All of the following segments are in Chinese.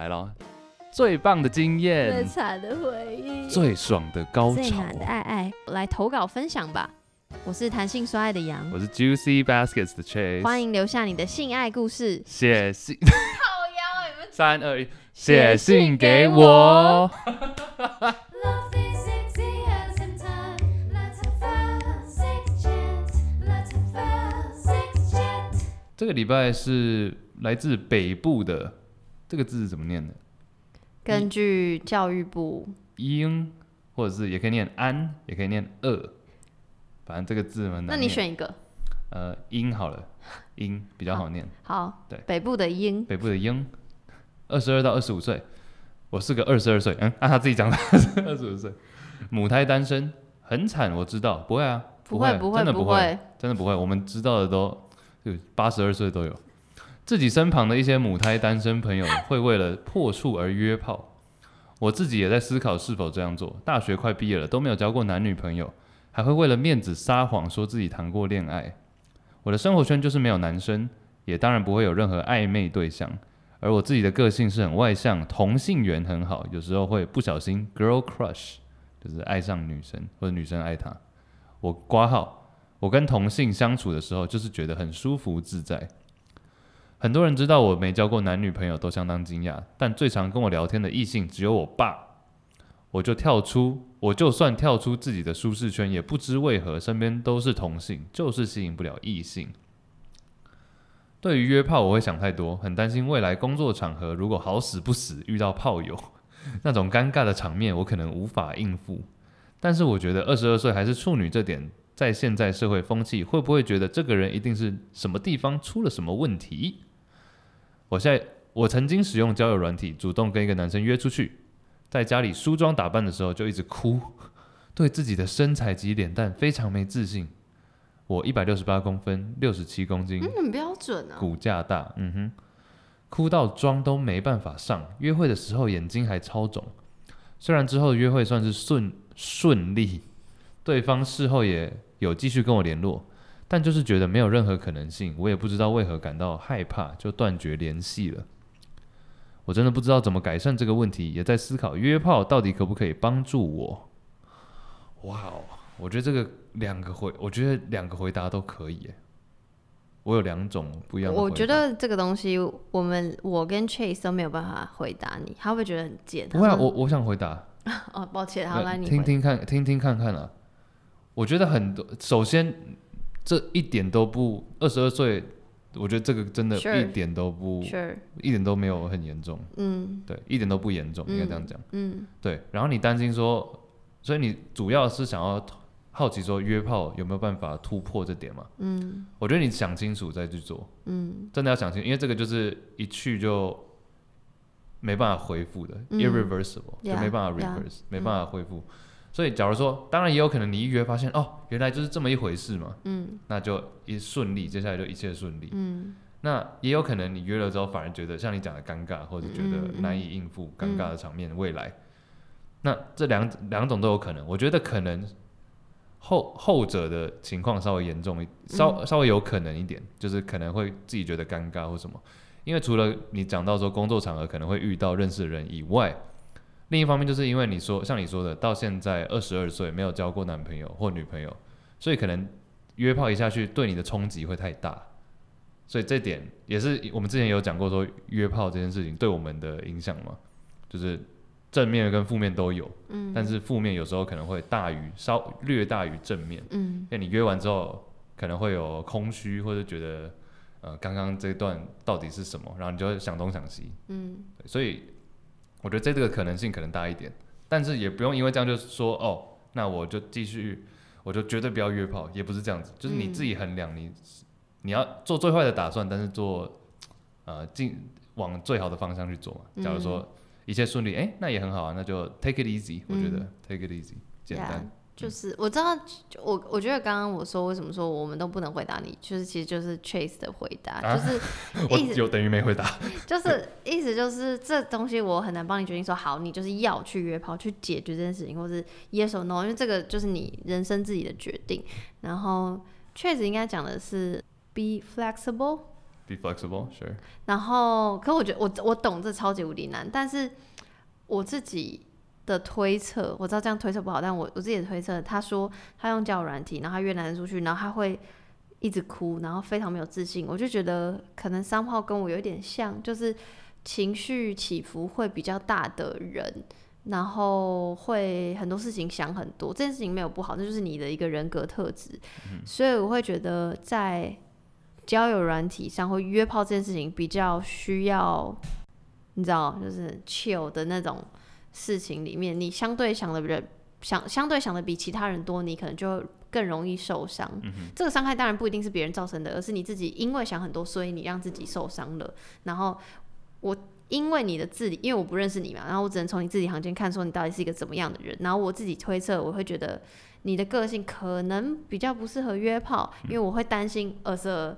来咯，最棒的经验，最惨的回忆，最爽的高潮，最难的爱爱，来投稿分享吧。我是弹性说爱的杨，我是 Juicy Baskets 的 Chase，欢迎留下你的性爱故事，写信，靠腰，你们。三二一，写信给我。这个礼拜是来自北部的，这个字是怎么念的？根据教育部，英或者是也可以念安，也可以念二，反正这个字嘛。那你选一个。呃，英好了，英比较好念。好，好对，北部的英，北部的英，二十二到二十五岁，我是个二十二岁，嗯，按、啊、他自己讲的，二十五岁，母胎单身，很惨，我知道，不会啊，不会，不会，真的不会，不会，真的不会，我们知道的都。就八十二岁都有，自己身旁的一些母胎单身朋友会为了破处而约炮，我自己也在思考是否这样做。大学快毕业了，都没有交过男女朋友，还会为了面子撒谎说自己谈过恋爱。我的生活圈就是没有男生，也当然不会有任何暧昧对象。而我自己的个性是很外向，同性缘很好，有时候会不小心 girl crush，就是爱上女生或者女生爱他。我挂号。我跟同性相处的时候，就是觉得很舒服自在。很多人知道我没交过男女朋友，都相当惊讶。但最常跟我聊天的异性只有我爸。我就跳出，我就算跳出自己的舒适圈，也不知为何身边都是同性，就是吸引不了异性。对于约炮，我会想太多，很担心未来工作场合如果好死不死遇到炮友，那种尴尬的场面，我可能无法应付。但是我觉得二十二岁还是处女这点。在现在社会风气，会不会觉得这个人一定是什么地方出了什么问题？我现在我曾经使用交友软体，主动跟一个男生约出去，在家里梳妆打扮的时候就一直哭，对自己的身材及脸蛋非常没自信。我一百六十八公分，六十七公斤，嗯，很标准啊，骨架大，嗯哼，哭到妆都没办法上。约会的时候眼睛还超肿，虽然之后约会算是顺顺利，对方事后也。有继续跟我联络，但就是觉得没有任何可能性，我也不知道为何感到害怕，就断绝联系了。我真的不知道怎么改善这个问题，也在思考约炮到底可不可以帮助我。哇哦，我觉得这个两个回，我觉得两个回答都可以耶。我有两种不一样的。我觉得这个东西，我们我跟 Chase 都没有办法回答你，他会不会觉得很贱？不会啊，我我想回答。哦，抱歉，好，来你听听看，听听看看啊。我觉得很多，首先这一点都不二十二岁，我觉得这个真的一点都不，Sure. 一点都没有很严重，嗯，对，一点都不严重，应该这样讲，嗯，对。然后你担心说，所以你主要是想要好奇说约炮有没有办法突破这点嘛？嗯，我觉得你想清楚再去做，嗯，真的要想清楚，因为这个就是一去就没办法恢复的，嗯，irreversible，就没办法 reverse，yeah, 没办法恢复。所以，假如说，当然也有可能你一约发现哦，原来就是这么一回事嘛，嗯，那就一顺利，接下来就一切顺利，嗯，那也有可能你约了之后反而觉得像你讲的尴尬，或者觉得难以应付尴尬的场面，未来，那这两两种都有可能。我觉得可能后后者的情况稍微严重一，稍稍微有可能一点，就是可能会自己觉得尴尬或什么，因为除了你讲到说工作场合可能会遇到认识的人以外。另一方面，就是因为你说像你说的，到现在二十二岁没有交过男朋友或女朋友，所以可能约炮一下去对你的冲击会太大，所以这点也是我们之前有讲过说约炮这件事情对我们的影响嘛，就是正面跟负面都有，嗯，但是负面有时候可能会大于稍略大于正面，嗯，因为你约完之后可能会有空虚或者觉得呃刚刚这段到底是什么，然后你就会想东想西，嗯，所以。我觉得这这个可能性可能大一点，但是也不用因为这样就说哦，那我就继续，我就绝对不要约炮，也不是这样子，就是你自己衡量你，你、要做最坏的打算，但是做呃进往最好的方向去做嘛。假如说一切顺利，哎、那也很好啊，那就 take it easy，我觉得、嗯、take it easy，简单。Yeah. 就是我知道，我我觉得刚刚我说为什么说我们都不能回答你，就是其实就是 Chase 的回答，啊、就是我有等于没回答，就是意思就是这东西我很难帮你决定说好，你就是要去约炮去解决这件事情，或是 yes or no，因为这个就是你人生自己的决定。然后 Chase 应该讲的是 be flexible。Be flexible, sure. 然后，可我觉得我我懂这超级无敌难，但是我自己的推测，我知道这样推测不好，但我我自己的推测，他说他用交友软体，然后他约男生出去，然后他会一直哭，然后非常没有自信，我就觉得可能三号跟我有点像，就是情绪起伏会比较大的人。然后会很多事情想很多，这件事情没有不好，那就是你的一个人格特质。嗯、所以我会觉得在交友软体上或约炮这件事情比较需要，你知道，就是 chill 的那种事情里面，你相对想的人想相对想的比其他人多，你可能就更容易受伤。嗯、这个伤害当然不一定是别人造成的，而是你自己因为想很多，所以你让自己受伤了。然后我。因为你的字里，因为我不认识你嘛，然后我只能从你字里行间看出你到底是一个怎么样的人。然后我自己推测，我会觉得你的个性可能比较不适合约炮，因为我会担心，as a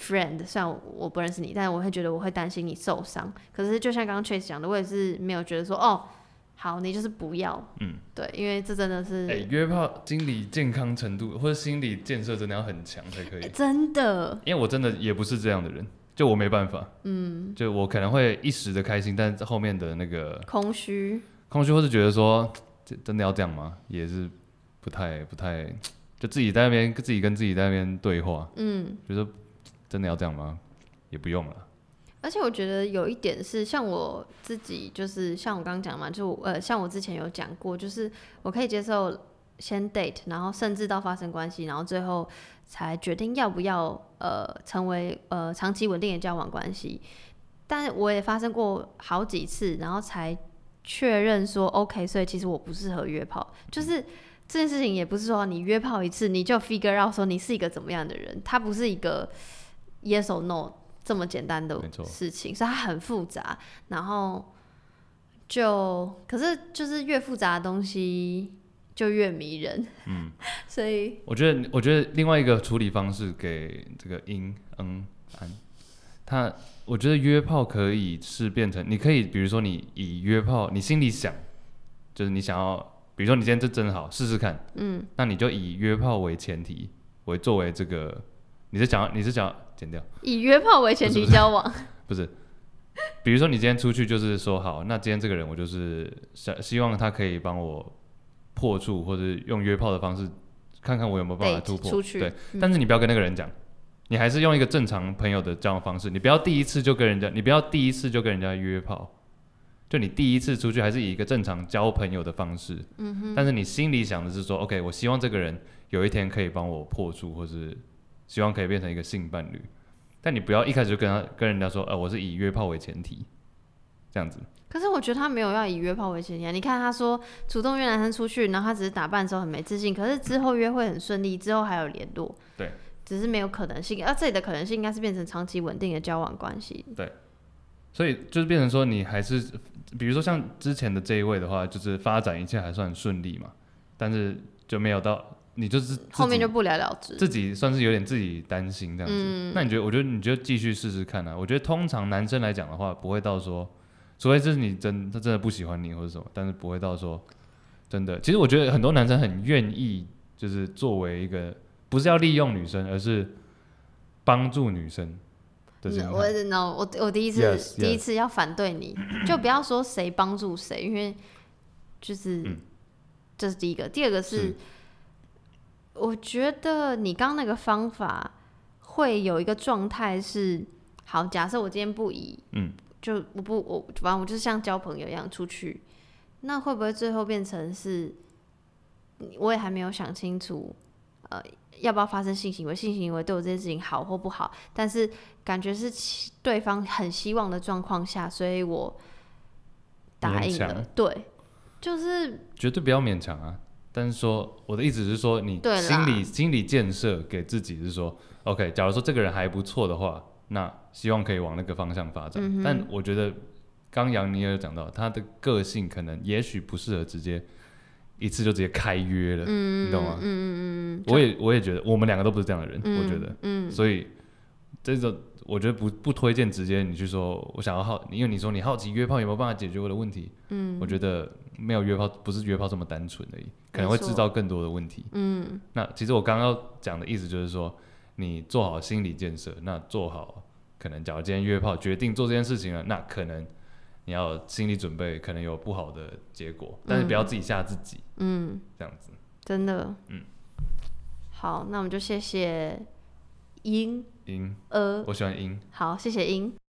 friend，虽然我不认识你，但是我会觉得我会担心你受伤。可是就像刚刚 Chase 讲的，我也是没有觉得说，哦，好，你就是不要，嗯，对，因为这真的是，哎、欸，约炮心理健康程度或者心理建设真的要很强才可以，欸，真的，因为我真的也不是这样的人。就我没办法，嗯，就我可能会一时的开心，但后面的那个空虚，空虚，或是觉得说，真的要这样吗？也是不太不太，就自己在那边自己跟自己在那边对话，嗯，觉得真的要这样吗？也不用了。而且我觉得有一点是，像我自己，就是像我刚刚讲嘛，就呃，像我之前有讲过，就是我可以接受先 date，然后甚至到发生关系，然后最后。才决定要不要呃成为呃长期稳定的交往关系，但我也发生过好几次，然后才确认说 OK，所以其实我不适合约炮。就是这件事情也不是说你约炮一次你就 figure out 说你是一个怎么样的人，它不是一个 yes or no 这么简单的事情，所以它很复杂。然后就可是就是越复杂的东西。就越迷人，嗯，所以我觉得，我觉得另外一个处理方式给这个阴嗯安，他我觉得约炮可以是变成，你可以比如说你以约炮，你心里想，就是你想要，比如说你今天这真好试试看，嗯，那你就以约炮为前提，为作为这个，你是想要你是想要剪掉，以约炮为前提交往，不是，比如说你今天出去就是说好，那今天这个人我就是想希望他可以帮我。破处或者用约炮的方式，看看我有没有办法突破。出去。对，嗯、但是你不要跟那个人讲，你还是用一个正常朋友的交往方式。你不要第一次就跟人家，你不要第一次就跟人家约炮。就你第一次出去还是以一个正常交朋友的方式。嗯哼。但是你心里想的是说，OK，我希望这个人有一天可以帮我破处，或是希望可以变成一个性伴侣。但你不要一开始就跟他跟人家说，呃，我是以约炮为前提，这样子。可是我觉得他没有要以约炮为前提啊！你看他说主动约男生出去，然后他只是打扮的时候很没自信，可是之后约会很顺利，之后还有联络，对，只是没有可能性。而、啊、这里的可能性应该是变成长期稳定的交往关系。对，所以就是变成说你还是，比如说像之前的这一位的话，就是发展一切还算顺利嘛，但是就没有到你就是后面就不了了之，自己算是有点自己担心这样子。嗯、那你觉得？我觉得你就继续试试看啊！我觉得通常男生来讲的话，不会到说。除非这是你真他真的不喜欢你或者什么，但是不会到说真的。其实我觉得很多男生很愿意，就是作为一个不是要利用女生，而是帮助女生的这样。我 no，我我第一次 yes, yes. 第一次要反对你，就不要说谁帮助谁，因为就是、嗯、这是第一个。第二个是，是我觉得你刚刚那个方法会有一个状态是，好，假设我今天不以嗯。就我不我反正我就是像交朋友一样出去，那会不会最后变成是，我也还没有想清楚，呃，要不要发生性行为？性行为对我这件事情好或不好？但是感觉是对方很希望的状况下，所以我答应了。对，就是绝对不要勉强啊！但是说我的意思是说，你心理心理建设给自己是说，OK，假如说这个人还不错的话。那希望可以往那个方向发展，嗯、但我觉得刚杨你也有讲到，他的个性可能也许不适合直接一次就直接开约了，嗯、你懂吗？嗯嗯嗯，我也我也觉得我们两个都不是这样的人，嗯、我觉得，嗯，所以这个我觉得不不推荐直接你去说我想要好因为你说你好奇约炮有没有办法解决我的问题嗯。我觉得没有约炮不是约炮这么单纯而已可能会制造更多的问题。嗯。那其实我刚刚要讲的意思就是说你做好心理建设那做好可能假如今天约炮决定做这件事情了那可能你要心理准备可能有不好的结果但是不要自己吓自己嗯。这样子。真的。嗯。好那我们就谢谢英。音，我喜欢音。好，谢谢音。